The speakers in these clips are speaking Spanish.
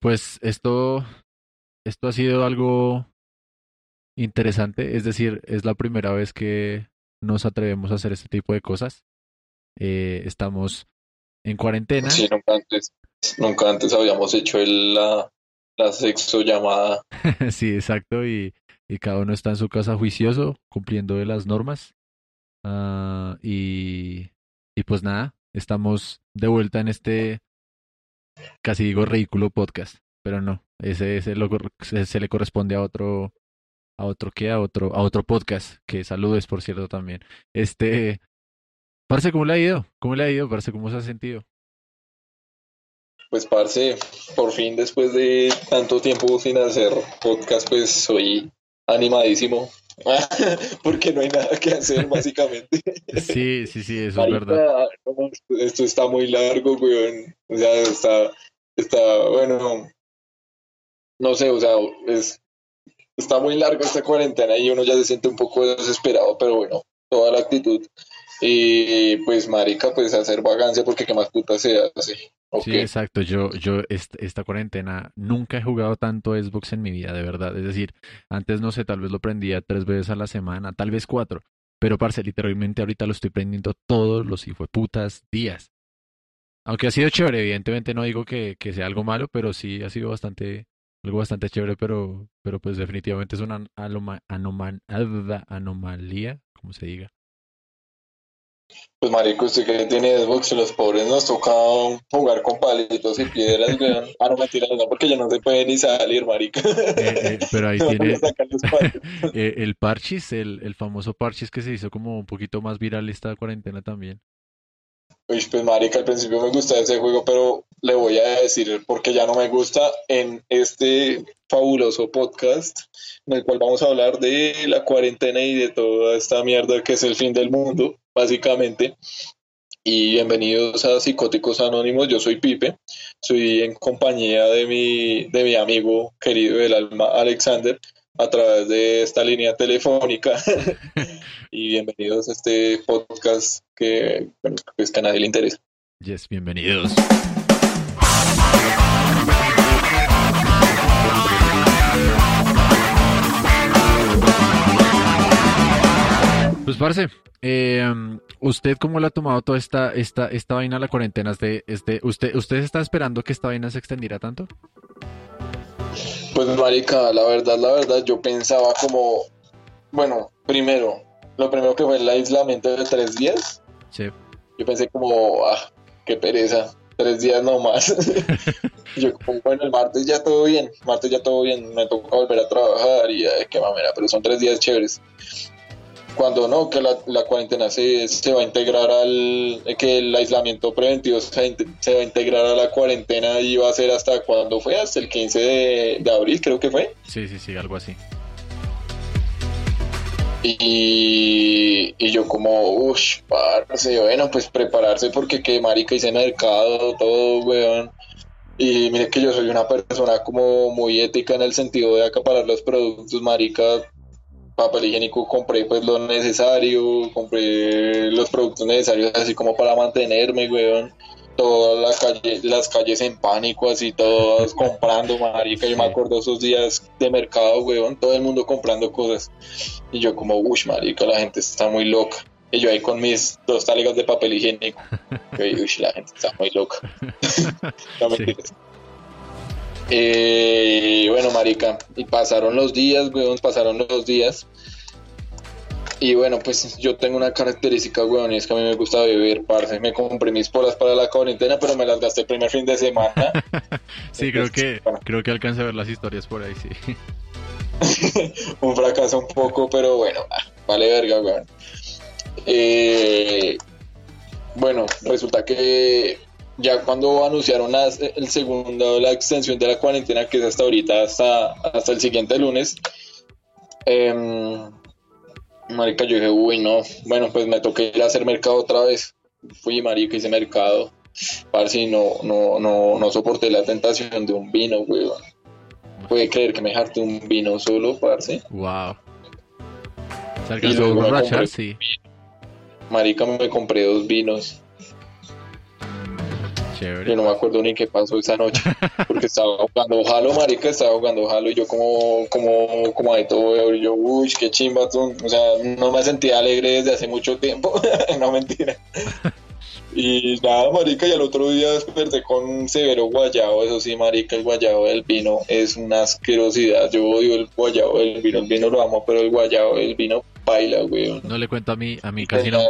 pues esto, esto ha sido algo interesante, es decir, es la primera vez que nos atrevemos a hacer este tipo de cosas. Eh, estamos en cuarentena. Sí, nunca antes, nunca antes habíamos hecho el, la, la sexo llamada. sí, exacto, y, y cada uno está en su casa juicioso, cumpliendo de las normas. Ah, y, y pues nada, estamos de vuelta en este, casi digo ridículo podcast, pero no, ese, ese se, se le corresponde a otro, a otro que a otro, a otro podcast, que saludes por cierto también. Este, Parce, ¿cómo le ha ido? ¿Cómo le ha ido, Parce? ¿Cómo se ha sentido? Pues, parce, por fin después de tanto tiempo sin hacer podcast, pues soy animadísimo. Porque no hay nada que hacer, básicamente. Sí, sí, sí, eso es verdad. No, esto está muy largo, weón. O sea, está, está, bueno, no sé, o sea, es, está muy largo esta cuarentena y uno ya se siente un poco desesperado, pero bueno, toda la actitud. Y pues, marica, pues hacer vagancia porque qué más puta se hace. Sí, exacto. Yo, yo esta, cuarentena nunca he jugado tanto Xbox en mi vida, de verdad. Es decir, antes no sé, tal vez lo prendía tres veces a la semana, tal vez cuatro. Pero, parce, literalmente ahorita lo estoy prendiendo todos los putas días. Aunque ha sido chévere, evidentemente no digo que, que sea algo malo, pero sí ha sido bastante, algo bastante chévere, pero, pero pues definitivamente es una anoma, anomal, anomalía, como se diga. Pues marico, usted que tiene Xbox y los pobres nos toca jugar con palitos y piedras. Ah, no mentira, no, porque ya no se puede ni salir, marico. Eh, eh, pero ahí tiene eh, el Parchis, el, el famoso Parchis que se hizo como un poquito más viral esta cuarentena también. Uy, pues marica, al principio me gustaba ese juego, pero le voy a decir porque ya no me gusta en este fabuloso podcast en el cual vamos a hablar de la cuarentena y de toda esta mierda que es el fin del mundo básicamente. Y bienvenidos a Psicóticos Anónimos, yo soy Pipe, soy en compañía de mi, de mi amigo querido del alma Alexander a través de esta línea telefónica. y bienvenidos a este podcast que, bueno, pues que a nadie le interesa. Yes, bienvenidos. Pues parce, eh, ¿usted cómo le ha tomado toda esta, esta, esta vaina la cuarentena? Este, este, ¿usted, ¿Usted está esperando que esta vaina se extendiera tanto? Pues marica, la verdad, la verdad, yo pensaba como, bueno, primero, lo primero que fue el aislamiento de tres días. Sí. Yo pensé como, ah, qué pereza, tres días nomás. yo como, bueno, el martes ya todo bien, martes ya todo bien, me toca volver a trabajar y ay, qué mamera, pero son tres días chéveres cuando no, que la, la cuarentena se, se, va a integrar al, que el aislamiento preventivo se, se, va a integrar a la cuarentena y va a ser hasta cuando fue, hasta el 15 de, de abril creo que fue. Sí, sí, sí, algo así. Y, y yo como, uff, parce, bueno, pues prepararse porque que marica hice mercado, todo, weón. Y mire que yo soy una persona como muy ética en el sentido de acaparar los productos, marica, papel higiénico compré pues lo necesario, compré los productos necesarios así como para mantenerme, weón. Todas las calles, las calles en pánico, así todas comprando, marica. Yo me acuerdo esos días de mercado, weón, todo el mundo comprando cosas. Y yo como, uff, marica, la gente está muy loca. Y yo ahí con mis dos taligas de papel higiénico. Y uff, la gente está muy loca. no me sí. Eh, bueno, marica, y pasaron los días, weón, pasaron los días. Y bueno, pues yo tengo una característica, weón, y es que a mí me gusta beber, parce. Me compré mis polas para la cuarentena, pero me las gasté el primer fin de semana. sí, Entonces, creo que bueno. creo que alcancé a ver las historias por ahí, sí. un fracaso un poco, pero bueno, ah, vale verga, weón. Eh, bueno, resulta que ya cuando anunciaron la, el segundo, la extensión de la cuarentena, que es hasta ahorita, hasta, hasta el siguiente lunes, eh, marica, yo dije, uy, no, bueno, pues me toqué ir a hacer mercado otra vez. Fui, marica, hice mercado. Parce, no, no, no, no soporté la tentación de un vino, weón. Puede creer que me jarte un vino solo, parce. Wow. Se alcanzó a borrachar, sí. Marica, me compré dos vinos. Chévere. Yo no me acuerdo ni qué pasó esa noche, porque estaba jugando Halo, marica, estaba jugando Halo y yo como, como, como de todo, y yo, uy, qué chimba, tú. o sea, no me sentía alegre desde hace mucho tiempo, no mentira. Y nada, marica, y al otro día desperté con un severo guayabo, eso sí, marica, el guayabo del vino es una asquerosidad, yo odio el guayabo del vino, el vino lo amo, pero el guayabo del vino baila, weón. No le cuento a mí, a mí casi no,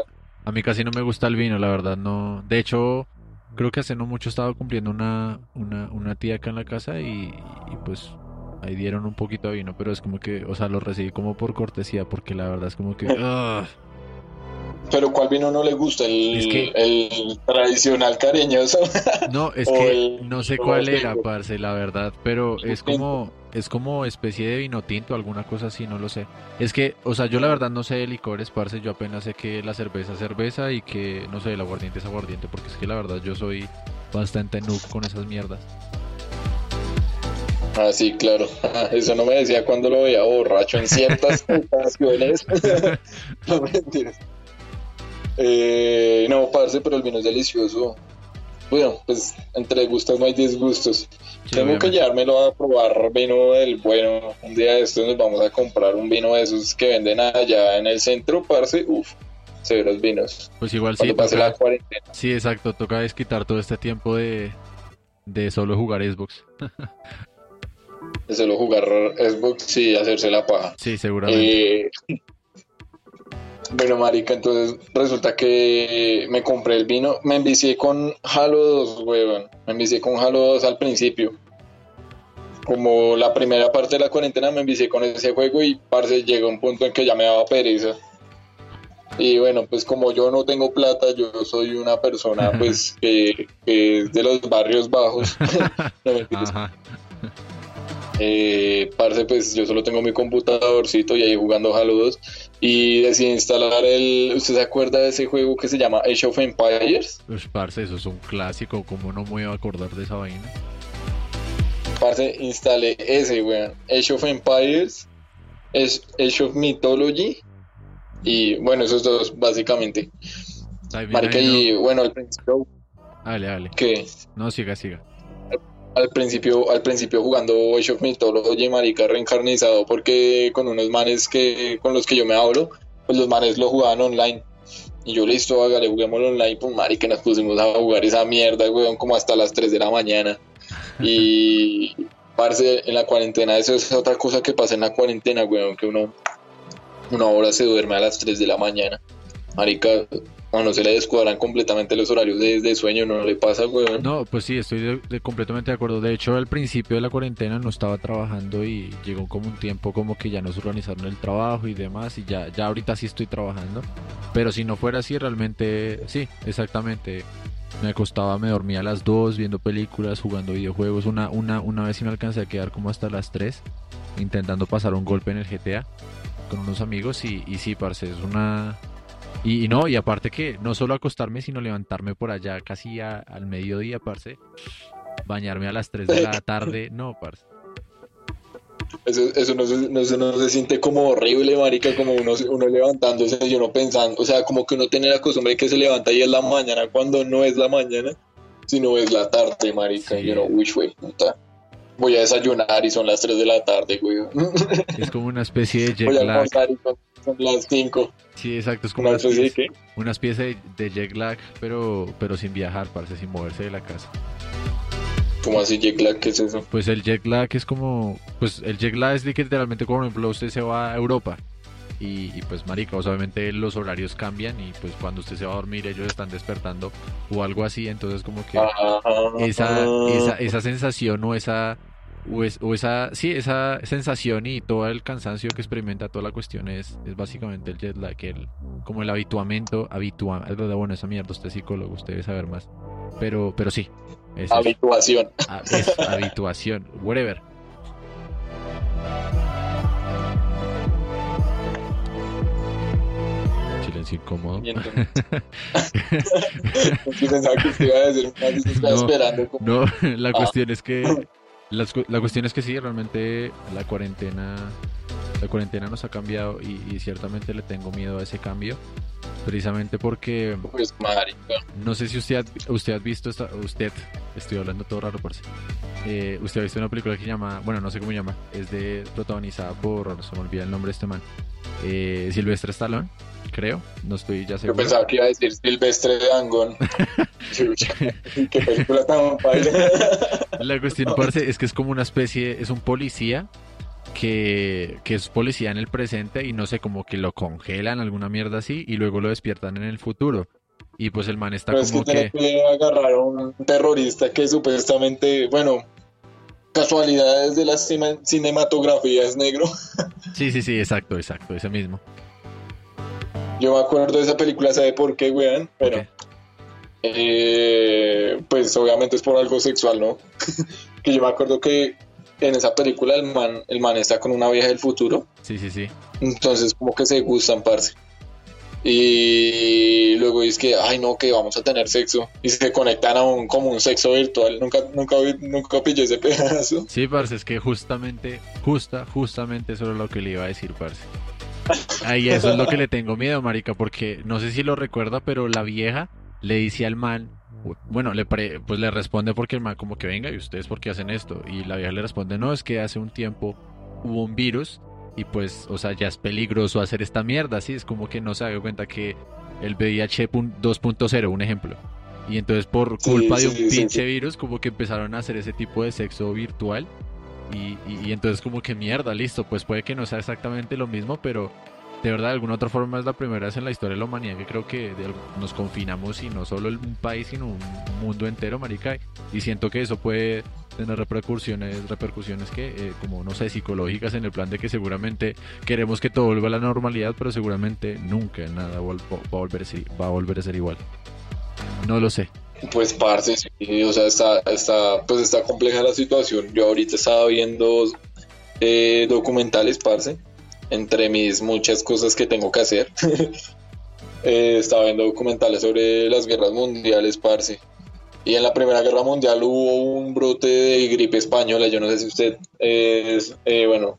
a mí casi no me gusta el vino, la verdad, no. De hecho, creo que hace no mucho estaba cumpliendo una, una, una tía acá en la casa y, y pues ahí dieron un poquito de vino, pero es como que, o sea, lo recibí como por cortesía, porque la verdad es como que... Pero ¿cuál vino no le gusta? El, Es que- el tradicional cariñoso. No, es que el- no sé cuál el era, parce, la verdad, pero es como es como especie de vino tinto, alguna cosa así, no lo sé. Es que, o sea, yo la verdad no sé de licores, parce, yo apenas sé que la cerveza es cerveza y que, no sé, el aguardiente es aguardiente, porque es que la verdad yo soy bastante noob con esas mierdas. Ah, sí, claro. Eso no me decía cuando lo veía borracho en ciertas ocasiones. no mentiras. Eh, no, parce, pero el vino es delicioso. Bueno, pues entre gustos no hay disgustos. Sí, Tengo que llevármelo a probar vino del bueno. Un día de estos nos vamos a comprar un vino de esos que venden allá en el centro, parce. Uf, severos vinos. Pues igual sí, Cuando pase la toca, cuarentena. sí, exacto, toca desquitar todo este tiempo de, de solo jugar Xbox. De solo jugar Xbox y hacerse la paja. Sí, seguramente. Eh, bueno, marica, entonces resulta que me compré el vino, me envicié con Halo 2, weón, me envicié con Halo 2 al principio. Como la primera parte de la cuarentena me envicié con ese juego y parce llegó un punto en que ya me daba pereza. Y bueno, pues como yo no tengo plata, yo soy una persona pues que, que es de los barrios bajos. No. Ajá. Eh, parce, pues yo solo tengo mi computadorcito y ahí jugando Halo 2 y decidí instalar el... ¿Usted se acuerda de ese juego que se llama Age of Empires? Pues, parce, eso es un clásico, ¿cómo no me voy a acordar de esa vaina? Parce, instalé ese, weón. Age of Empires, es Age of Mythology y bueno, esos dos básicamente. Marica, y bueno, al principio. Dale, dale. que No, siga, siga. Al principio, al principio jugando Age of Mythology, marica, reencarnizado, porque con unos manes que, con los que yo me hablo, pues los manes lo jugaban online. Y yo, listo, hágale, juguémoslo online, pues marica, nos pusimos a jugar esa mierda, weón, como hasta las 3 de la mañana. Y, parce, en la cuarentena, eso es otra cosa que pasa en la cuarentena, weón, que uno, una hora se duerme a las 3 de la mañana. Marica, a no se le descuadran completamente los horarios de, sueño, no le pasa, weón. No, pues sí, estoy completamente de acuerdo. De hecho, al principio de la cuarentena no estaba trabajando y llegó como un tiempo como que ya nos organizaron el trabajo y demás y ya, ya ahorita sí estoy trabajando. Pero si no fuera así, realmente, sí, exactamente. Me acostaba, me dormía a las 2 viendo películas, jugando videojuegos. Una, una, una vez sí me alcancé a quedar como hasta las 3 intentando pasar un golpe en el GTA con unos amigos y, y sí, parce, es una... Y, y no, y aparte que no solo acostarme, sino levantarme por allá casi a- al mediodía, parce. Bañarme a las 3 de la tarde, no, parce. Eso, eso, no se, no, se- no se siente como horrible, marica, como uno, uno levantándose y uno pensando, o sea, como que uno tiene la costumbre de que se levanta y es la mañana cuando no es la mañana, sino es la tarde, marica, Sí. y uno, uy, güey, puta, voy a desayunar y son las 3 de la tarde, güey, Es como una especie de jet voy a lag. almorzar y son, las 5, Sí, exacto, es como una una especie de especie, que, una especie de, de jet lag, pero, pero sin viajar, parce, sin moverse de la casa. como así, jet lag, ¿qué es eso? Pues el jet lag es como, pues el jet lag es literalmente como por ejemplo usted se va a Europa y, y, pues marica, sea, obviamente los horarios cambian y pues cuando usted se va a dormir ellos están despertando o algo así, entonces como que esa, esa, esa sensación o esa o, es- o esa sí esa sensación y todo el cansancio que experimenta toda la cuestión es, es básicamente el jet lag el, como el habituamiento habitua bueno esa mierda usted es psicólogo usted debe saber más pero pero sí es habituación. Ah, es habituación, whatever. Silencio incómodo. Y entonces- Yo pensaba que usted iba a decir, una vez estaba No. esperando como No, la Ah. cuestión es que cu- la cuestión es que sí, realmente la cuarentena la cuarentena nos ha cambiado y, y ciertamente le tengo miedo a ese cambio. precisamente porque Pues marica. no sé si usted ha, usted ha visto esta, usted, estoy hablando todo raro, parce. Eh, usted ha visto una película que se llama, bueno, no sé cómo se llama, es de protagonizada por, se me olvida el nombre de este man, eh, Silvestre Stallone, creo, no estoy ya Yo seguro. pensaba que iba a decir Silvestre de Angón. Qué película tan paila. La cuestión, parce, es que es como una especie, es un policía que, que es policía en el presente y no sé, como que lo congelan, alguna mierda así, y luego lo despiertan en el futuro. Y pues el man está Pero es que como tiene que... que agarrar a un terrorista que supuestamente, bueno, casualidades de la cinematografía es negro. Sí, sí, sí, exacto, exacto, ese mismo. Yo me acuerdo de esa película, ¿sabe por qué, weón? Bueno, Ok. eh, pues obviamente es por algo sexual, ¿no? que yo me acuerdo que en esa película el man, el man está con una vieja del futuro, Sí, sí, sí. entonces como que se gustan, parce. Y luego es que, ay no, que vamos a tener sexo. Y se conectan a un, como un sexo virtual. Nunca, nunca, nunca pillé ese pedazo. Sí, parce, es que justamente, justa, justamente eso es lo que le iba a decir, parce. Ahí eso es lo que le tengo miedo, marica, porque no sé si lo recuerda, pero la vieja le dice al man, bueno, le pre- pues le responde porque el man como que venga y ustedes por qué hacen esto y la vieja le responde, no, es que hace un tiempo hubo un virus y pues, o sea, ya es peligroso hacer esta mierda, sí, es como que no se da cuenta que el VIH pun- 2.0, un ejemplo. Y entonces por Sí, culpa de un sí, sí, pinche sí. virus, como que empezaron a hacer ese tipo de sexo virtual. Y, y- entonces como que mierda, listo, pues puede que no sea exactamente lo mismo, pero de verdad de alguna otra forma es la primera vez en la historia de la humanidad que creo que nos confinamos y no solo un país, sino un mundo entero, marica. Y siento que eso puede tener repercusiones, repercusiones que, eh, como no sé, psicológicas en el plan de que seguramente queremos que todo vuelva a la normalidad, pero seguramente nunca nada volver a va a volver a ser igual. No lo sé. Pues parce, sí, o sea, está, está, pues está compleja la situación. Yo ahorita estaba viendo eh, documentales, parce, entre mis muchas cosas que tengo que hacer. Eh, estaba viendo documentales sobre las guerras mundiales, parce. Y en la Primera Guerra Mundial hubo un brote de gripe española. Yo no sé si usted, eh, es, eh, bueno,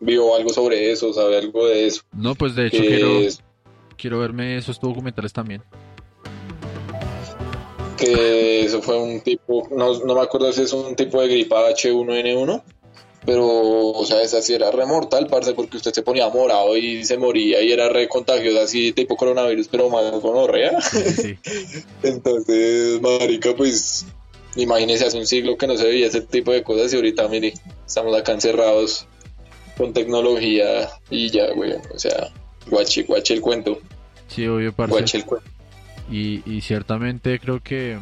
vio algo sobre eso, sabe algo de eso. No, pues de hecho quiero, quiero verme esos documentales también. Que eso fue un tipo, no, no me acuerdo si es un tipo de gripa H1N1, pero, o sea, esa sí era re mortal, parce, porque usted se ponía morado y se moría y era re contagiosa, así tipo coronavirus, pero más gonorrea. Sí, sí, sí. Entonces, marica, pues, imagínese hace un siglo que no se veía ese tipo de cosas y ahorita, mire, estamos acá encerrados con tecnología y ya, güey, o sea, guache, guache el cuento, Sí, obvio, parce. guache el cuento. Y, y ciertamente creo que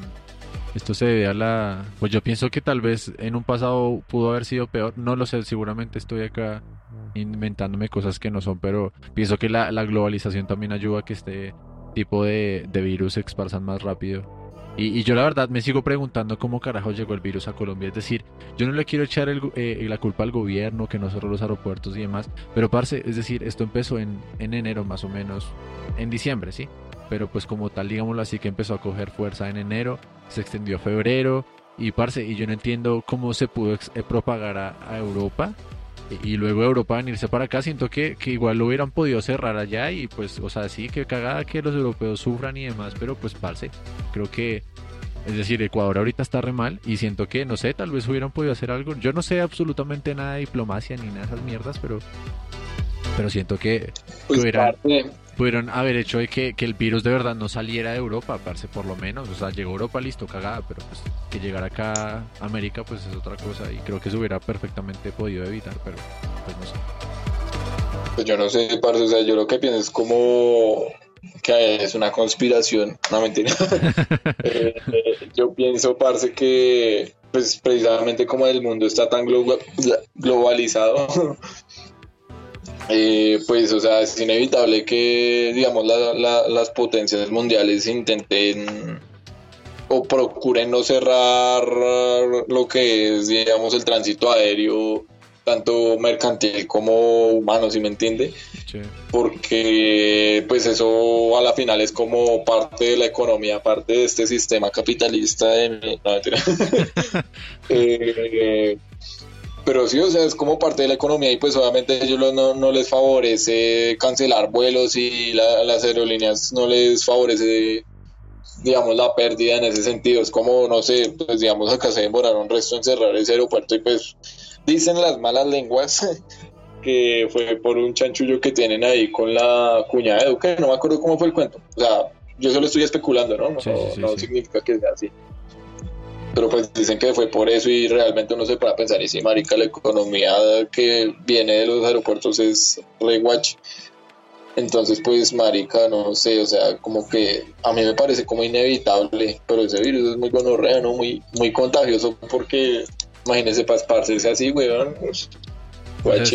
esto se debe a la... Pues yo pienso que tal vez en un pasado pudo haber sido peor. No lo sé, seguramente estoy acá inventándome cosas que no son, pero pienso que la, la globalización también ayuda a que este tipo de, de virus se esparzan más rápido. Y, y yo la verdad me sigo preguntando cómo carajo llegó el virus a Colombia. Es decir, yo no le quiero echar el eh, la culpa al gobierno que no cerró los aeropuertos y demás, pero parce, es decir, esto empezó en, en enero más o menos, en diciembre, ¿sí? Pero pues como tal, digámoslo así, que empezó a coger fuerza en enero, se extendió a febrero, y parce, y yo no entiendo cómo se pudo eh, propagar a, a Europa, y, y luego de Europa venirse para acá, siento que, que igual lo hubieran podido cerrar allá, y pues, o sea, sí, que cagada que los europeos sufran y demás, pero pues parce, creo que, es decir, Ecuador ahorita está re mal, y siento que, no sé, tal vez hubieran podido hacer algo, yo no sé absolutamente nada de diplomacia ni nada de esas mierdas, pero... Pero siento que, Pues, hubieran- pudieron haber hecho de que, que el virus de verdad no saliera de Europa, parce, por lo menos. O sea, llegó a Europa listo, cagada, pero pues que llegara acá a América, pues es otra cosa. Y creo que se hubiera perfectamente podido evitar, pero pues no sé. Pues yo no sé, parce, o sea, yo lo que pienso es como que es una conspiración, no mentira. Eh, yo pienso, parce, que pues precisamente como el mundo está tan globa- globalizado, eh, pues, o sea, es inevitable que, digamos, la- la- las potencias mundiales intenten o procuren no cerrar lo que es, digamos, el tránsito aéreo, tanto mercantil como humano, si me entiende? Porque pues eso a la final es como parte de la economía, parte de este sistema capitalista de... no. Eh, pero sí, o sea, es como parte de la economía y pues obviamente a ellos no, no les favorece cancelar vuelos y las aerolíneas no les favorece, digamos, la pérdida en ese sentido. Es como, no sé, pues digamos, acá se demoraron un resto en cerrar ese aeropuerto y pues dicen las malas lenguas que fue por un chanchullo que tienen ahí con la cuñada de Duque, no me acuerdo cómo fue el cuento. O sea, yo solo estoy especulando, ¿no? No, significa que sea así. Pero pues dicen que fue por eso y realmente uno se puede pensar, y si marica, la economía que viene de los aeropuertos es re Entonces, pues, marica, no sé, o sea, como que a mí me parece como inevitable, pero ese virus es muy gonorrea, ¿no? Muy, muy contagioso porque, imagínese, para esparcerse así, weón, pues, pues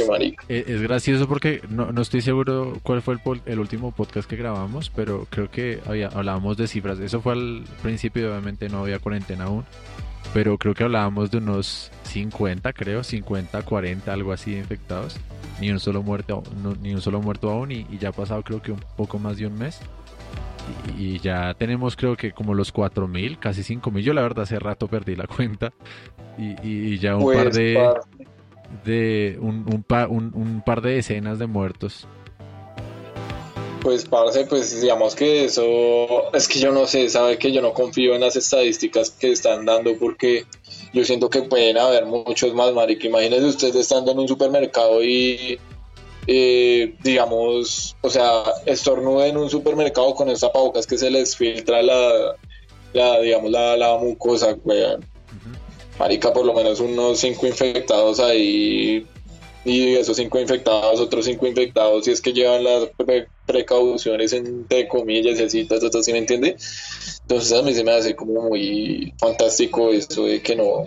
es, gracioso porque no, no, estoy seguro cuál fue el, el, último podcast que grabamos, pero creo que había, hablábamos de cifras. Eso fue al principio, obviamente no había cuarentena aún, pero creo que hablábamos de unos 50, creo, 50, 40, algo así de infectados. Ni un solo muerto, ni un solo muerto aún y, ya ha pasado creo que un poco más de un mes. Y, ya tenemos creo que como los 4.000, casi 5.000. Yo la verdad hace rato perdí la cuenta. Y, ya un par pues, de de un, un, par de decenas de muertos. Pues, parce, pues digamos que eso, es que yo no sé, sabe que yo no confío en las estadísticas que están dando porque yo siento que pueden haber muchos más, marica. Imagínense ustedes estando en un supermercado y, eh, digamos, o sea, estornude en un supermercado con esa tapabocas que se les filtra la, la digamos, la, la mucosa, weón marica, por lo menos unos cinco infectados ahí y esos cinco infectados, otros cinco infectados, si es que llevan las precauciones entre comillas y así, todo, ¿sí me entiende? Entonces a mí se me hace como muy fantástico eso de que no,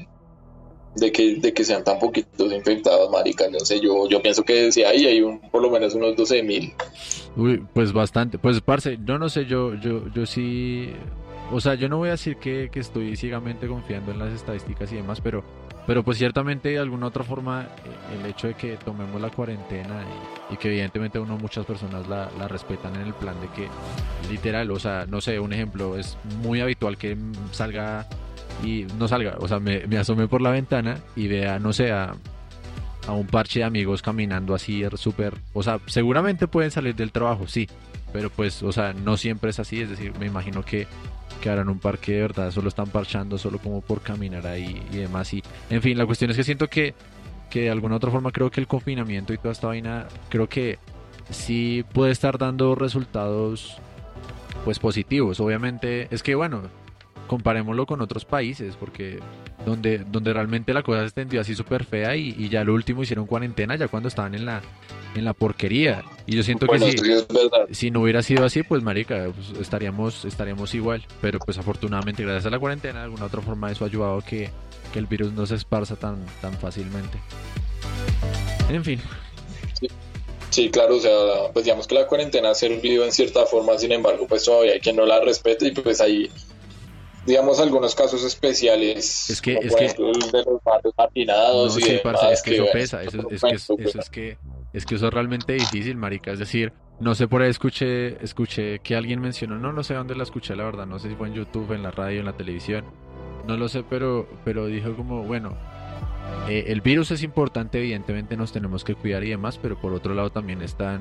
de que, de que sean tan poquitos infectados, marica, no sé, yo, yo pienso que hay, hay un, por lo menos unos 12 mil. Uy, pues bastante, pues parce, yo no sé, yo, yo, yo sí o sea, yo no voy a decir que, estoy ciegamente confiando en las estadísticas y demás, pero, pero pues ciertamente de alguna otra forma eh, el hecho de que tomemos la cuarentena y, que evidentemente uno muchas personas la, respetan en el plan de que literal, o sea, no sé, un ejemplo, es muy habitual que salga y no salga, o sea, me, me asome por la ventana y vea, no sé, a, a un parche de amigos caminando así súper, o sea, seguramente pueden salir del trabajo, sí, pero pues, o sea, no siempre es así, es decir, me imagino que que en un parque de verdad solo están parchando solo como por caminar ahí y demás. Y en fin, la cuestión es que siento que, que de alguna otra forma creo que el confinamiento y toda esta vaina, creo que sí puede estar dando resultados pues positivos. Obviamente es que bueno, comparémoslo con otros países, porque donde, donde realmente la cosa se extendió así súper fea y, ya lo último hicieron cuarentena ya cuando estaban en la, en la porquería. Y yo siento que si, si no hubiera sido así, pues marica, pues, estaríamos, estaríamos igual. Pero pues afortunadamente gracias a la cuarentena, de alguna otra forma eso ha ayudado a que, que el virus no se esparza tan, tan fácilmente. En fin. Sí. claro, o sea, pues digamos que la cuarentena ha servido en cierta forma, sin embargo, pues todavía hay quien no la respete y pues ahí digamos algunos casos especiales es que es que el de los barrios marginados y es que eso pesa eso, es que eso es que es que eso es realmente difícil marica es decir no sé por ahí escuché escuché que alguien mencionó no no sé dónde la escuché la verdad no sé si fue en YouTube en la radio en la televisión no lo sé pero pero dijo como bueno eh, el virus es importante evidentemente nos tenemos que cuidar y demás pero por otro lado también están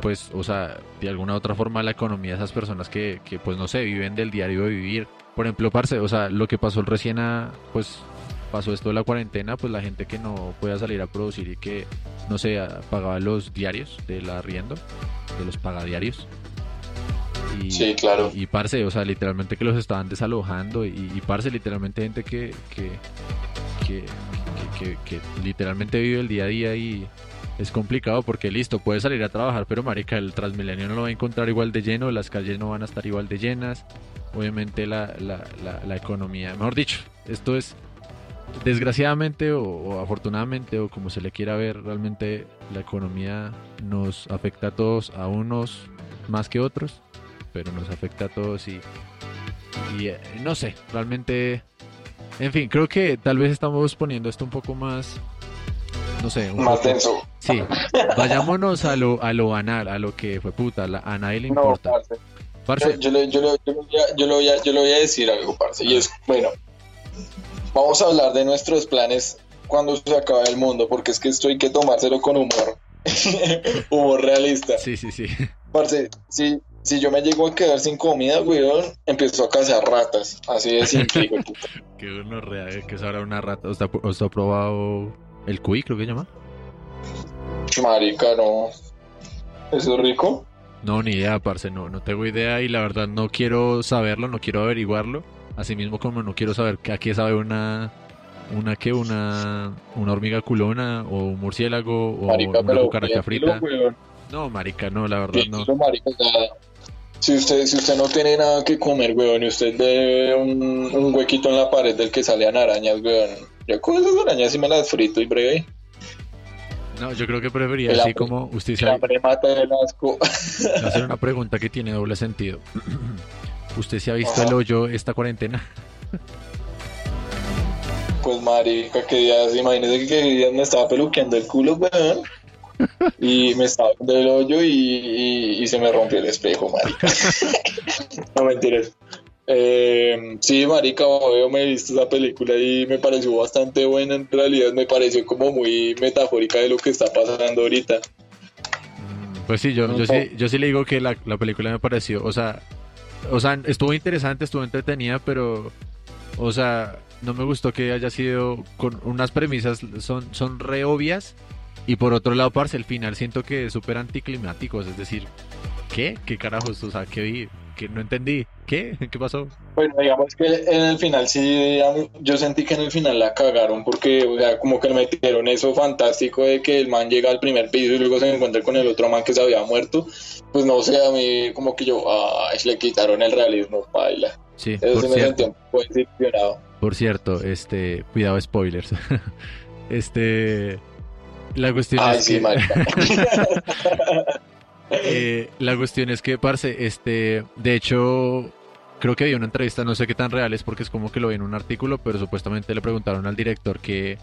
pues, o sea, de alguna u otra forma la economía de esas personas que, que, pues no sé, viven del diario de vivir, por ejemplo, parce, o sea, lo que pasó recién a, pues pasó esto de la cuarentena, pues la gente que no podía salir a producir y que, no sé, pagaba los diarios del arriendo, de los pagadiarios. Y, sí, claro. Y, parce, o sea, literalmente que los estaban desalojando y, y parce, literalmente gente que que, que, que, que, literalmente vive el día a día y es complicado porque listo, puede salir a trabajar, pero marica, el Transmilenio no lo va a encontrar igual de lleno, las calles no van a estar igual de llenas, obviamente la, la, la, economía. Mejor dicho, esto es desgraciadamente o, afortunadamente o como se le quiera ver, realmente la economía nos afecta a todos, a unos más que otros, pero nos afecta a todos y, y eh, no sé, realmente, en fin, creo que tal vez estamos poniendo esto un poco más, no sé, más denso. Sí, vayámonos a lo, a lo banal, a lo que fue puta, a nadie le importa. Yo, le, yo, voy a, decir algo, parce, y es, bueno, vamos a hablar de nuestros planes cuando se acaba el mundo, porque es que esto hay que tomárselo con humor. humor realista. Sí, sí, sí. Parce, si, si yo me llego a quedar sin comida, weón, empiezo a cazar ratas. Así de simple. Que uno real, que es ahora una rata. ¿Usted ha, usted ha probado el cuy, creo que se llama? Marica, no. ¿Eso es rico? No, ni idea, parce, no, no tengo idea y la verdad no quiero saberlo, no quiero averiguarlo. Asimismo como no quiero saber que a qué sabe una, una que una, una hormiga culona o un murciélago o Marica, una cucaracha frita. No, marica, no, la verdad no. Marica, Si usted, si usted no tiene nada que comer, weón, y usted ve un, un huequito en la pared del que salen arañas, weón, yo con esas arañas y me las frito y breve. No, yo creo que preferiría El así hambre- como usted El sabe, hambre mata el asco. hacer una pregunta que tiene doble sentido. ¿Usted se ha visto Ajá. el hoyo esta cuarentena? Pues marica, que días, imagínese que días me estaba peluqueando el culo, weón. Y me estaba viendo el hoyo y, y- y se me rompió el espejo, marica. no mentiras. Eh, sí, marica, obvio, me he visto esa película y me pareció bastante buena. En realidad me pareció como muy metafórica de lo que está pasando ahorita. Pues sí, yo, yo sí, yo sí le digo que la, la película me pareció, o sea, o sea, estuvo interesante, estuvo entretenida, pero, o sea, no me gustó que haya sido con unas premisas son, son re obvias y por otro lado, parce, el final siento que es súper anticlimáticos, es decir, ¿qué? ¿Qué carajos? O sea, ¿qué vi? Que no entendí. ¿Qué? ¿Qué pasó? Bueno, digamos que en el final sí, yo sentí que en el final la cagaron porque, o sea, como que le metieron eso fantástico de que el man llega al primer piso y luego se encuentra con el otro man que se había muerto. Pues no sé, a mí como que yo, ay, le quitaron el realismo, baila. Sí, Eso por sí me sentí cierto, un poco por cierto, este, cuidado spoilers. Este, la cuestión Ay, es sí, que... Eh, la cuestión es que, parce, este, de hecho, creo que había una entrevista, no sé qué tan real es porque es como que lo vi en un artículo, pero supuestamente le preguntaron al director qué,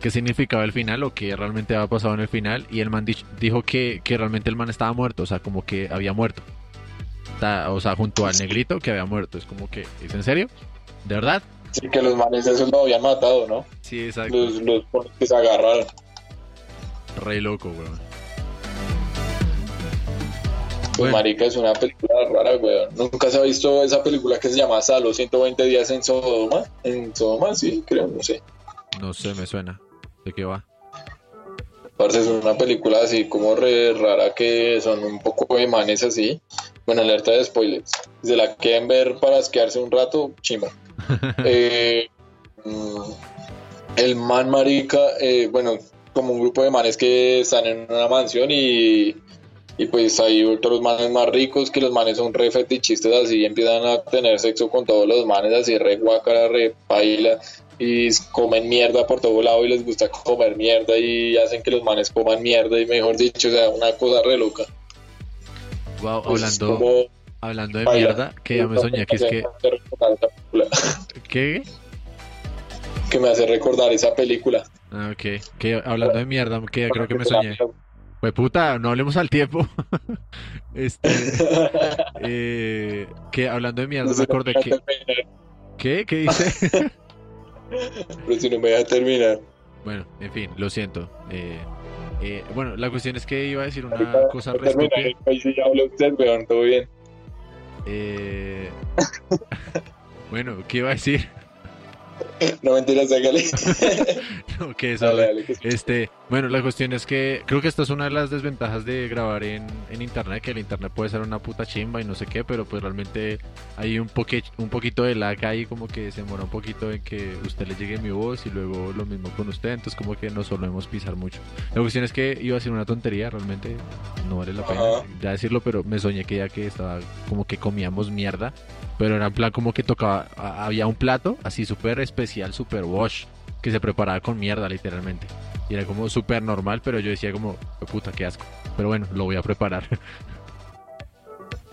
qué significaba el final o qué realmente había pasado en el final y el man dijo que, que realmente el man estaba muerto, o sea, como que había muerto. O sea, junto al negrito que había muerto. Es como que, ¿es en serio? ¿De verdad? Sí, que los manes esos lo habían matado, ¿no? Sí, exacto. Los, los que se agarraron. Re loco, weón. Pues Bueno. marica, es una película rara, weón. Nunca se ha visto esa película que se llama Salo 120 días en Sodoma. En Sodoma, sí, creo, no sé. No sé, me suena. ¿De qué va? Parce, es una película así como re rara que son un poco de manes así. Bueno, alerta de spoilers. Si se la quieren ver para asquearse un rato, chimba. Eh, mm, el man marica, eh, bueno, como un grupo de manes que están en una mansión y, y pues hay otros manes más ricos que los manes son re fetichistas así y empiezan a tener sexo con todos los manes así re guacara, re paila y comen mierda por todo lado y les gusta comer mierda y hacen que los manes coman mierda y mejor dicho, o sea, una cosa re loca. Wow, Pues es hablando, como- hablando de mierda, que ya me soñé que es que... ¿Qué? que me hace recordar esa película. Ah, ok. Que hablando de mierda, que ya creo que me soñé. Pues puta, no hablemos al tiempo. este, eh, que hablando de mierda, No me acordé que... ¿Qué? ¿Qué dice? Pero si no me deja terminar. bueno, en fin, lo siento. Eh, eh, bueno, la cuestión es que iba a decir una Ahorita cosa no termina. Ahí sí ya habló usted, weón, todo bien. Eh, bueno, ¿qué iba a decir? No mentiras. No, que eso... Dale, dale, que. Este, bueno, la cuestión es que creo que esta es una de las desventajas de grabar en, en internet, que el internet puede ser una puta chimba y no sé qué, pero pues realmente hay un, poque, un poquito de lag ahí, como que se demora un poquito en que usted le llegue mi voz y luego lo mismo con usted, entonces como que nos solemos pisar mucho. La cuestión es que iba a ser una tontería, realmente no vale la pena Ajá. ya decirlo, pero me soñé que ya que estaba como que comíamos mierda, pero era en plan como que tocaba, había un plato así súper especial, súper wash, que se preparaba con mierda literalmente. Y era como súper normal, pero yo decía como, puta, qué asco. Pero bueno, lo voy a preparar.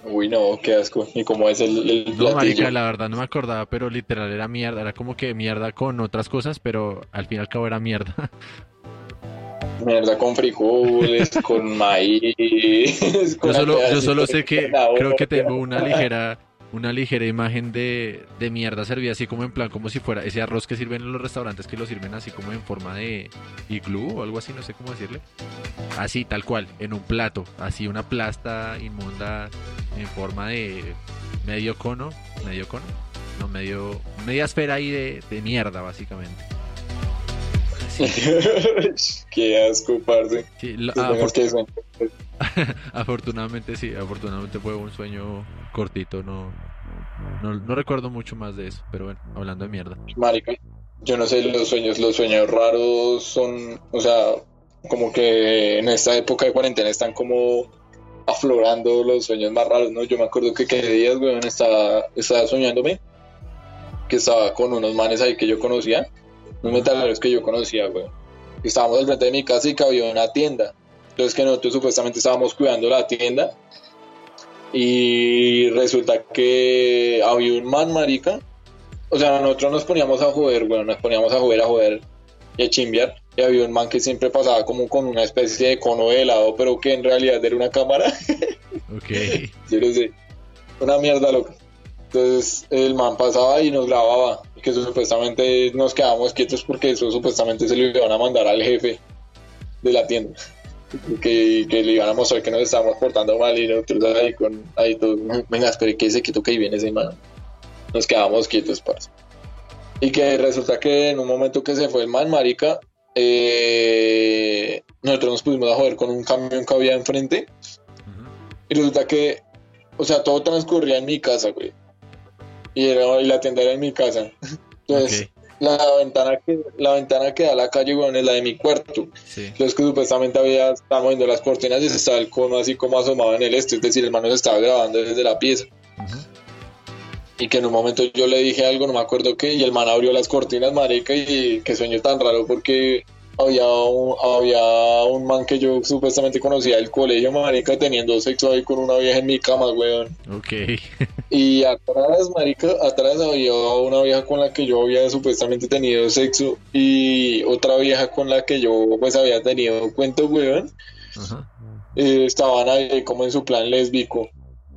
Uy, no, qué asco. ¿Y cómo es el, el No, marica, la verdad no me acordaba, pero literal era mierda. Era como que mierda con otras cosas, pero al fin y al cabo era mierda. Mierda con frijoles, con maíz. Yo con solo, yo solo sé que creo que tengo una ligera una ligera imagen de, de mierda servida así como en plan, como si fuera ese arroz que sirven en los restaurantes que lo sirven así como en forma de iglú o algo así, no sé cómo decirle. Así, tal cual, en un plato, así una plasta inmunda en forma de medio cono, medio cono, no, medio, media esfera ahí de, de mierda básicamente. Qué asco, parce. Sí, lo- ah, que afortunadamente sí, afortunadamente fue un sueño cortito, no, no, recuerdo mucho más de eso, pero bueno, hablando de mierda. Marica, yo no sé, los sueños, los sueños raros son, o sea, como que en esta época de cuarentena están como aflorando los sueños más raros, ¿no? Yo me acuerdo que qué días, weón, estaba, estaba soñándome que estaba con unos manes ahí que yo conocía, unos metaleros que yo conocía, weón. Estábamos al frente de mi casa y que una tienda. Entonces que nosotros supuestamente estábamos cuidando la tienda y resulta que había un man, marica, o sea, nosotros nos poníamos a joder, bueno, nos poníamos a joder, a joder y a chimbear. Y había un man que siempre pasaba como con una especie de cono de helado, pero que en realidad era una cámara. Ok, Yo no sé, una mierda loca. Entonces el man pasaba y nos grababa. Y que supuestamente nos quedábamos quietos porque eso supuestamente se lo iban a mandar al jefe de la tienda. Que, que le iban a mostrar que nos estábamos portando mal y nosotros ahí con ahí todo, venga, espere que se quieto que ahí viene ese man. Nos quedamos quietos, parce. Y que resulta que en un momento que se fue el man, marica, eh, nosotros nos pusimos a joder con un camión que había enfrente. Y resulta que, o sea, todo transcurría en mi casa, güey. Y, era, y la tienda era en mi casa. Entonces, Ok, la, ventana que, la ventana que da a la calle, güey, es la de mi cuarto. sí, Entonces, que supuestamente había, estábamos viendo las cortinas y estaba el cono así como asomado en el este. Es decir, el man nos estaba grabando desde la pieza. Y que en un momento yo le dije algo, no me acuerdo qué, y el man abrió las cortinas, marica, y qué sueño tan raro porque había un, había un man que yo supuestamente conocía del colegio, marica, teniendo sexo ahí con una vieja en mi cama, weón. ok, Y atrás, marica, atrás había una vieja con la que yo había supuestamente tenido sexo y otra vieja con la que yo pues había tenido cuento, weón. Eh, estaban ahí como en su plan lésbico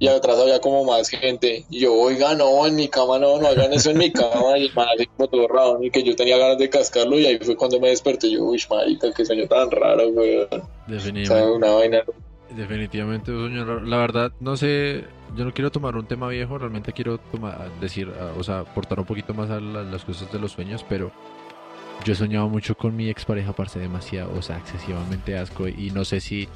y atrás había como más gente y yo, oiga, no, en mi cama no, no hagan eso en mi cama y el man así como todo raro y que yo tenía ganas de cascarlo y ahí fue cuando me desperté yo, uy, marica, qué sueño tan raro, weón. O sea, Definitivamente. una vaina. Definitivamente un sueño raro. La verdad, no sé, yo no quiero tomar un tema viejo, realmente quiero tomar, decir, ah, o sea, aportar un poquito más a la- las cosas de los sueños, pero yo he soñado mucho con mi expareja, parce, demasiado, o sea, excesivamente asco, y no sé si,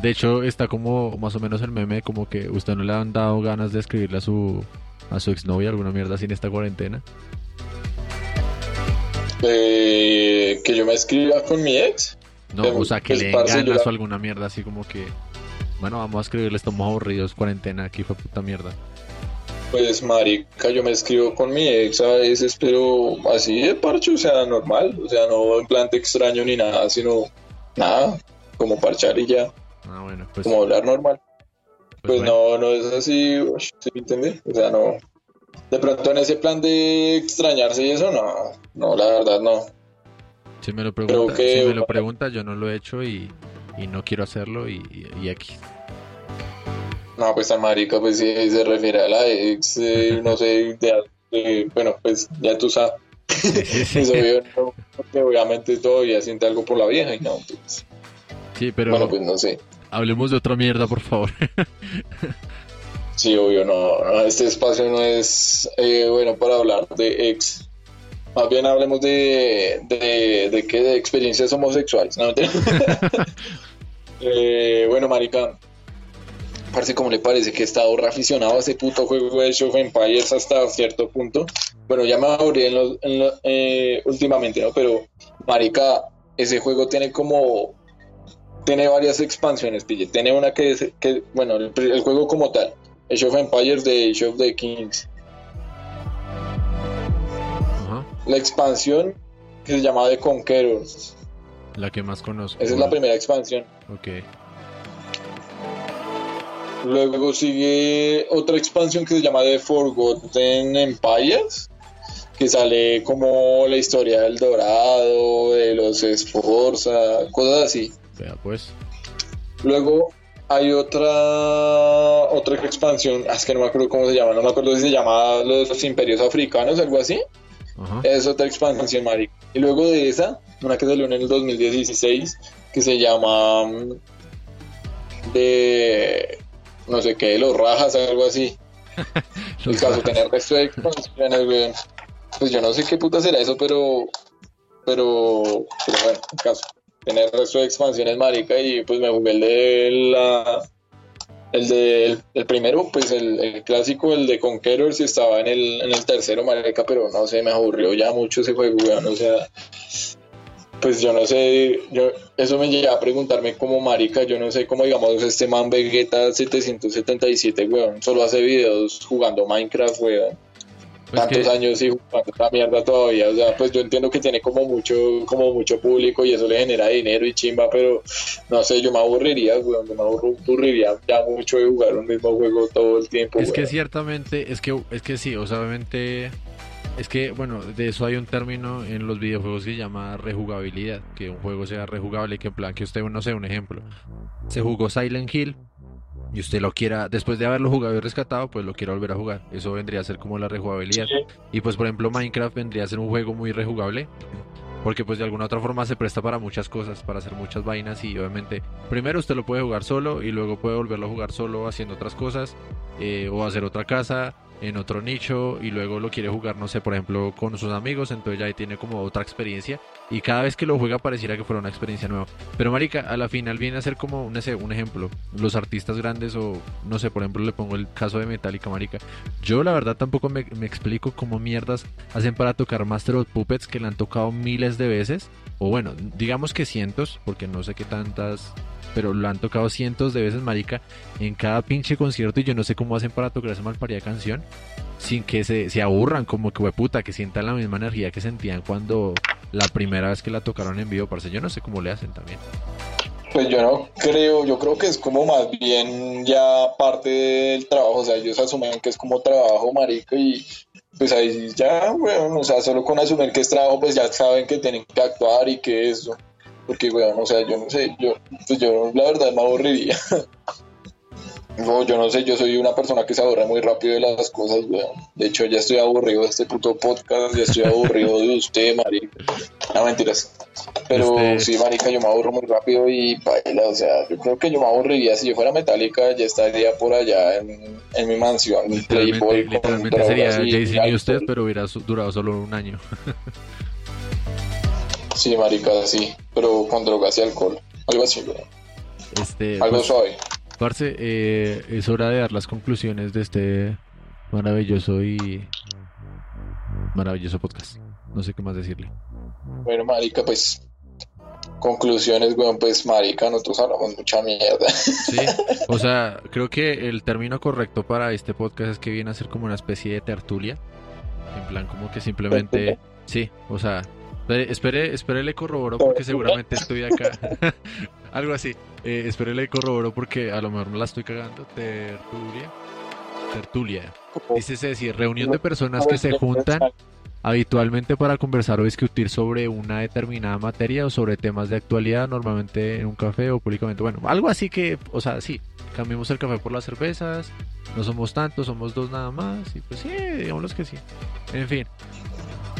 de hecho, está como más o menos el meme, como que usted no le han dado ganas de escribirle a su, a su exnovia alguna mierda sin esta cuarentena. Eh, que yo me escriba con mi ex. No, o sea, que pues, le ganas o alguna mierda así como que, bueno, vamos a escribirle, estamos aburridos, cuarentena, aquí fue puta mierda. Pues marica, yo me escribo con mi ex a veces, pero así de parche, o sea, normal, o sea, no en plan te extraño ni nada, sino nada, como parchar y ya, Ah, bueno, pues, como hablar normal. Pues bueno. no, no es así, ¿sí me entiende? O sea, no. De pronto en ese plan de extrañarse y eso, no, no, la verdad no. Si me lo Creo pregunta, que- si me lo pregunta, yo no lo he hecho y, y no quiero hacerlo y, y, y aquí. No, pues a marica, pues sí, se refiere a la ex, eh, no sé, de- bueno, pues ya tú sabes. Pues obvio, no, porque obviamente todavía siente algo por la vieja y no, pues, Sí, pero bueno, pues no sé. Hablemos de otra mierda, por favor. Sí, obvio, no, este espacio no es eh, bueno para hablar de ex. Más bien hablemos de, de, qué, de experiencias homosexuales. ¿no? Eh, bueno, marica, parece como le parece que he estado reaficionado a ese puto juego de Age of Empires hasta cierto punto. Bueno, ya me abrí en los, eh, últimamente, ¿no? Pero, marica, ese juego tiene como... Tiene varias expansiones, pille. Tiene una que es, que, bueno, el, el juego como tal. Age of Empires de Age of the Kings. Ajá. La expansión que se llama The Conqueror. Esa La que más conozco. es la primera expansión. Ok. Luego sigue otra expansión que se llama The Forgotten Empires, que sale como la historia del Dorado, de los Esforza, cosas así. Vea pues. Luego hay otra otra expansión, ah, es que no me acuerdo cómo se llama, no me acuerdo si se llama Los Imperios Africanos, algo así. Es otra expansión, marica. Y luego de esa, una que salió en el 2016, que se llama mm, de no sé qué, los rajas, algo así. el caso de tener resto de expansiones, Pues yo no sé qué puta será eso, pero pero, pero bueno, el caso tener resto de expansiones, marica, y pues me jugué el de la... El de el, primero, pues el, clásico, el de Conquerors, y estaba en el, en el tercero, marica, pero no sé, me aburrió ya mucho ese juego, weón, o sea, pues yo no sé, yo eso me lleva a preguntarme como marica, yo no sé cómo digamos este man Vegeta 777, weón, solo hace videos jugando Minecraft, weón. Pues tantos años y jugando esta mierda todavía. O sea, pues yo entiendo que tiene como mucho, como mucho público y eso le genera dinero y chimba, pero no sé, yo me aburriría, weón, me aburriría ya mucho de jugar un mismo juego todo el tiempo. Es que ciertamente, es que, es que sí, o sea, obviamente. Es que, bueno, de eso hay un término en los videojuegos que se llama rejugabilidad, que un juego sea rejugable, que en plan, que usted, no sé, un ejemplo, se jugó Silent Hill, y usted lo quiera, después de haberlo jugado y rescatado, pues lo quiera volver a jugar. Eso vendría a ser como la rejugabilidad. Y pues por ejemplo Minecraft vendría a ser un juego muy rejugable. Porque pues de alguna otra forma se presta para muchas cosas, para hacer muchas vainas y obviamente primero usted lo puede jugar solo y luego puede volverlo a jugar solo haciendo otras cosas eh, o hacer otra casa en otro nicho y luego lo quiere jugar, no sé, por ejemplo, con sus amigos, entonces ya ahí tiene como otra experiencia y cada vez que lo juega pareciera que fuera una experiencia nueva. Pero marica, a la final viene a ser como, no sé, un ejemplo, los artistas grandes o, no sé, por ejemplo, le pongo el caso de Metallica, marica. Yo la verdad tampoco me, me explico cómo mierdas hacen para tocar Master of Puppets que le han tocado miles de veces, o bueno, digamos que cientos, porque no sé qué tantas pero lo han tocado cientos de veces, marica, en cada pinche concierto y yo no sé cómo hacen para tocar esa malparida canción sin que se, se aburran, como que puta, que sientan la misma energía que sentían cuando la primera vez que la tocaron en vivo, parce. Yo no sé cómo le hacen también. Pues yo no creo, yo creo que es como más bien ya parte del trabajo, o sea, ellos asumen que es como trabajo, marica, y pues ahí ya, bueno, o sea, solo con asumir que es trabajo, pues ya saben que tienen que actuar y que eso. Porque, weón, o sea, yo no sé, yo, pues yo la verdad me aburriría. No, yo no sé, yo soy una persona que se aburre muy rápido de las cosas, weón. De hecho, ya estoy aburrido de este puto podcast, ya estoy aburrido de usted, marica. No, mentiras. Pero este- sí, marica, yo me aburro muy rápido y baila, o sea, yo creo que yo me aburriría. Si yo fuera metálica, ya estaría por allá en, en mi mansión. Literalmente, literalmente sería Jason y usted, pero hubiera durado solo un año. Sí, marica, sí, pero con drogas y alcohol, algo así, Este, algo pues, suave. Parce, eh, es hora de dar las conclusiones de este maravilloso y maravilloso podcast. No sé qué más decirle. Bueno, marica, pues conclusiones, weón, pues marica, nosotros hablamos mucha mierda. Sí, o sea, creo que el término correcto para este podcast es que viene a ser como una especie de tertulia. En plan, como que simplemente, sí, o sea, Espere, espere, le corroboro porque seguramente estoy acá. Algo así. Eh, espere, le corroboro porque a lo mejor me la estoy cagando. Tertulia. Tertulia. Dice decir, reunión de personas que se juntan habitualmente para conversar o discutir sobre una determinada materia o sobre temas de actualidad, normalmente en un café o públicamente. Bueno, algo así que, o sea, sí, cambiemos el café por las cervezas, no somos tantos, somos dos nada más, y pues sí, digámoslo que sí. En fin,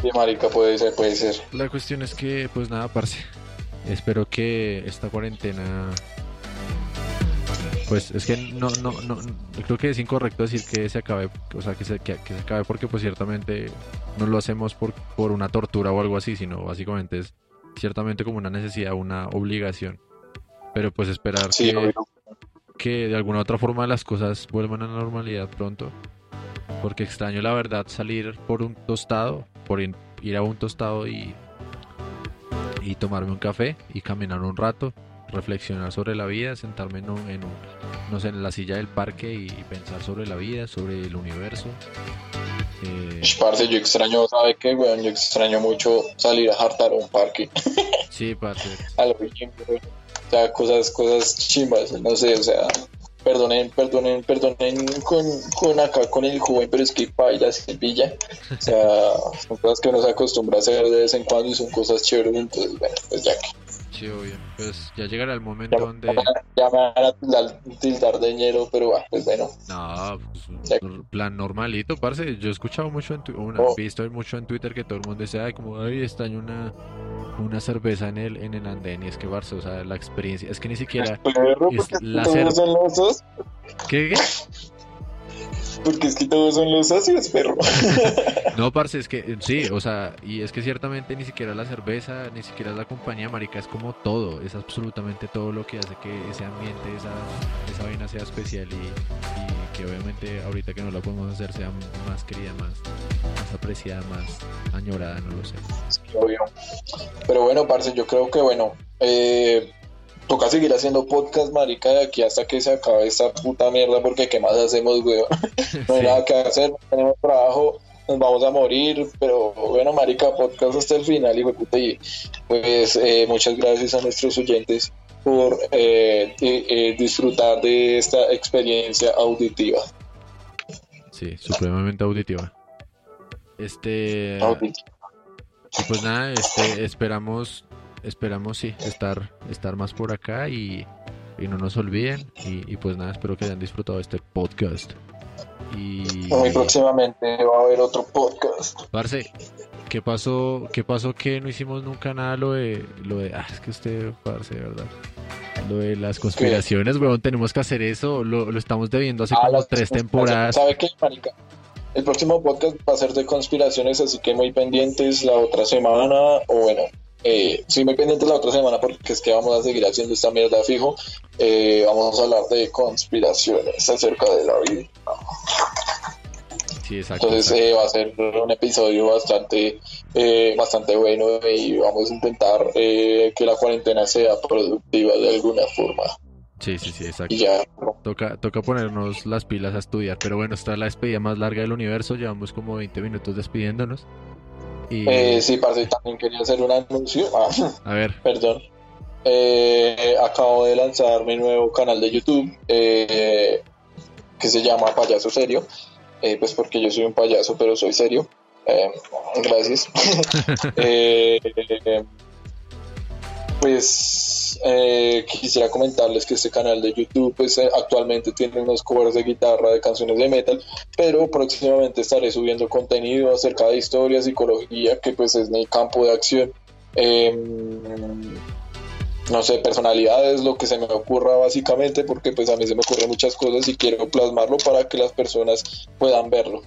Sí, marica, puede ser, puede ser. La cuestión es que, pues nada, parce. Espero que esta cuarentena. Pues es que no, no, no, creo que es incorrecto decir que se acabe, o sea, que se, que, se acabe porque pues ciertamente no lo hacemos por, por una tortura o algo así, sino básicamente es ciertamente como una necesidad, una obligación. Pero pues esperar que, que de alguna otra forma las cosas vuelvan a la normalidad pronto. Porque extraño la verdad salir por un tostado por ir a un tostado y, y tomarme un café y caminar un rato, reflexionar sobre la vida, sentarme en, en, no sé, en la silla del parque y pensar sobre la vida, sobre el universo. Eh, parce, yo extraño, ¿sabe qué, weón? Yo extraño mucho salir a jartar a un parque. sí, parce. a lo o sea, cosas, cosas chimbas, no sé, o sea, perdonen, perdonen, perdonen con, con acá con el joven, pero es que baila Sevilla. O sea, son cosas que uno se acostumbra a hacer de vez en cuando y son cosas chéveres, entonces bueno, pues ya que. Sí, obvio. Pues ya llegará el momento Ya, donde... ya me van a tildar, tildar de ñero, pero va, pues bueno. No, pues, plan normalito, parce. Yo he escuchado mucho en tu- una, Oh. visto mucho en Twitter que todo el mundo dice, ay, como, ay, extraño una, una cerveza en el, en el andén. Y es que, parce, o sea, la experiencia, es que ni siquiera... Perro, es la todos cer- son los socios, ¿Qué? Porque es que todos son los socios, perro. No, parce, es que eh, sí, o sea, y es que ciertamente ni siquiera la cerveza, ni siquiera la compañía, marica, es como todo, es absolutamente todo lo que hace que ese ambiente, esa, esa vaina sea especial y, y que obviamente ahorita que no la podemos hacer sea más querida, más, más apreciada, más añorada, no lo sé. Sí, obvio. Pero bueno, parce, yo creo que bueno, eh, toca seguir haciendo podcast, marica, de aquí hasta que se acabe esta puta mierda, porque ¿qué más hacemos, weón? No hay Sí. nada que hacer, no tenemos trabajo, nos vamos a morir, pero bueno, marica, podcast hasta el final, hijo de puta, y pues eh, muchas gracias a nuestros oyentes por eh, eh, eh, disfrutar de esta experiencia auditiva. Sí, supremamente auditiva. Este, Auditiva. y pues nada, este, esperamos, esperamos sí, estar, estar más por acá y, y no nos olviden. Y, y pues nada, espero que hayan disfrutado este podcast. Y Muy próximamente va a haber otro podcast. parce, ¿qué pasó? ¿Qué pasó que no hicimos nunca nada lo de, lo de, ah, es que usted, parce, de verdad. Lo de las conspiraciones, weón, tenemos que hacer eso, lo, lo estamos debiendo hace Ah, como tres temporadas. ¿Sabe qué, marica? El próximo podcast va a ser de conspiraciones, así que muy pendientes la otra semana, o bueno, eh, sí, muy pendientes la otra semana porque es que vamos a seguir haciendo esta mierda fijo. Eh, vamos a hablar de conspiraciones acerca de la vida. Sí, exacto. Entonces exacto. eh, va a ser un episodio bastante, eh, bastante bueno y vamos a intentar eh, que la cuarentena sea productiva de alguna forma. Sí, sí, sí, exacto. Ya, Toca, toca ponernos las pilas a estudiar. Pero bueno, esta es la despedida más larga del universo. Llevamos como 20 minutos despidiéndonos. Y eh, sí, parce, también quería hacer un anuncio. Ah, a ver, perdón. Eh, acabo de lanzar mi nuevo canal de YouTube eh, que se llama Payaso Serio. Eh, pues porque yo soy un payaso, pero soy serio. Eh, gracias. Eh, pues eh, quisiera comentarles que este canal de YouTube pues eh, actualmente tiene unos covers de guitarra de canciones de metal, pero próximamente estaré subiendo contenido acerca de historia, psicología, que pues es mi campo de acción. Em, no sé, personalidades, lo que se me ocurra básicamente, porque pues a mí se me ocurren muchas cosas y quiero plasmarlo para que las personas puedan verlo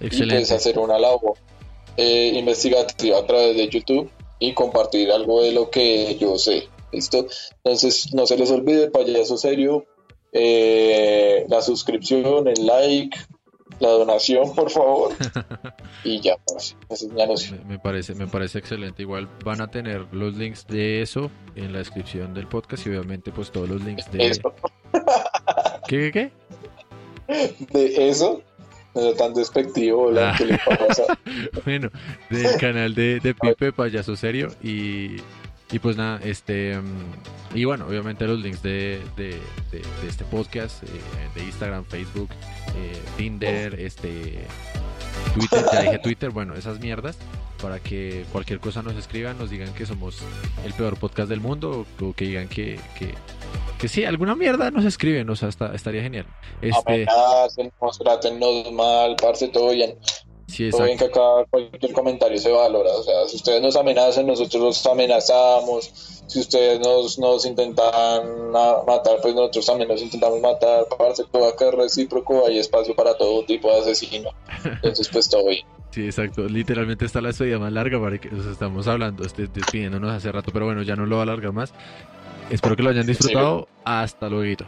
y pues excelente. hacer una labor eh, investigativa a través de YouTube y compartir algo de lo que yo sé. ¿Listo? Entonces, no se les olvide, payaso serio, eh, la suscripción, el like, la donación, por favor. y ya, pues, ese es mi anuncio. Me, me parece, me parece excelente. Igual van a tener los links de eso en la descripción del podcast y obviamente pues todos los links de... Eso, ¿Qué, qué, qué? de eso, no sea tan despectivo, hola, Ah. ¿qué le pasa? Bueno, del canal de, de Pipe Payaso Serio y, y pues nada, este mm, y bueno, obviamente los links de, de, de- de este podcast, eh, de Instagram, Facebook, eh, Tinder, este Twitter, ya dije Twitter, bueno, esas mierdas, para que cualquier cosa nos escriban, nos digan que somos el peor podcast del mundo o, o que digan que, que, que sí, alguna mierda nos escriben, o sea, está- estaría genial. Este, Amenacenos, trátennos mal, parce, todo bien. sí, Todo bien que acá cualquier comentario se valora. O sea, si ustedes nos amenazan, nosotros los amenazamos. Si ustedes nos, nos intentan matar, pues nosotros también nos intentamos matar. Parce, todo acá es recíproco, hay espacio para todo tipo de asesino. Entonces, pues todo bien. Sí, exacto. Literalmente está la despedida más larga para que nos estamos hablando, este, despidiéndonos hace rato, pero bueno, ya no lo voy a alargar más. Espero que lo hayan disfrutado. Hasta luego.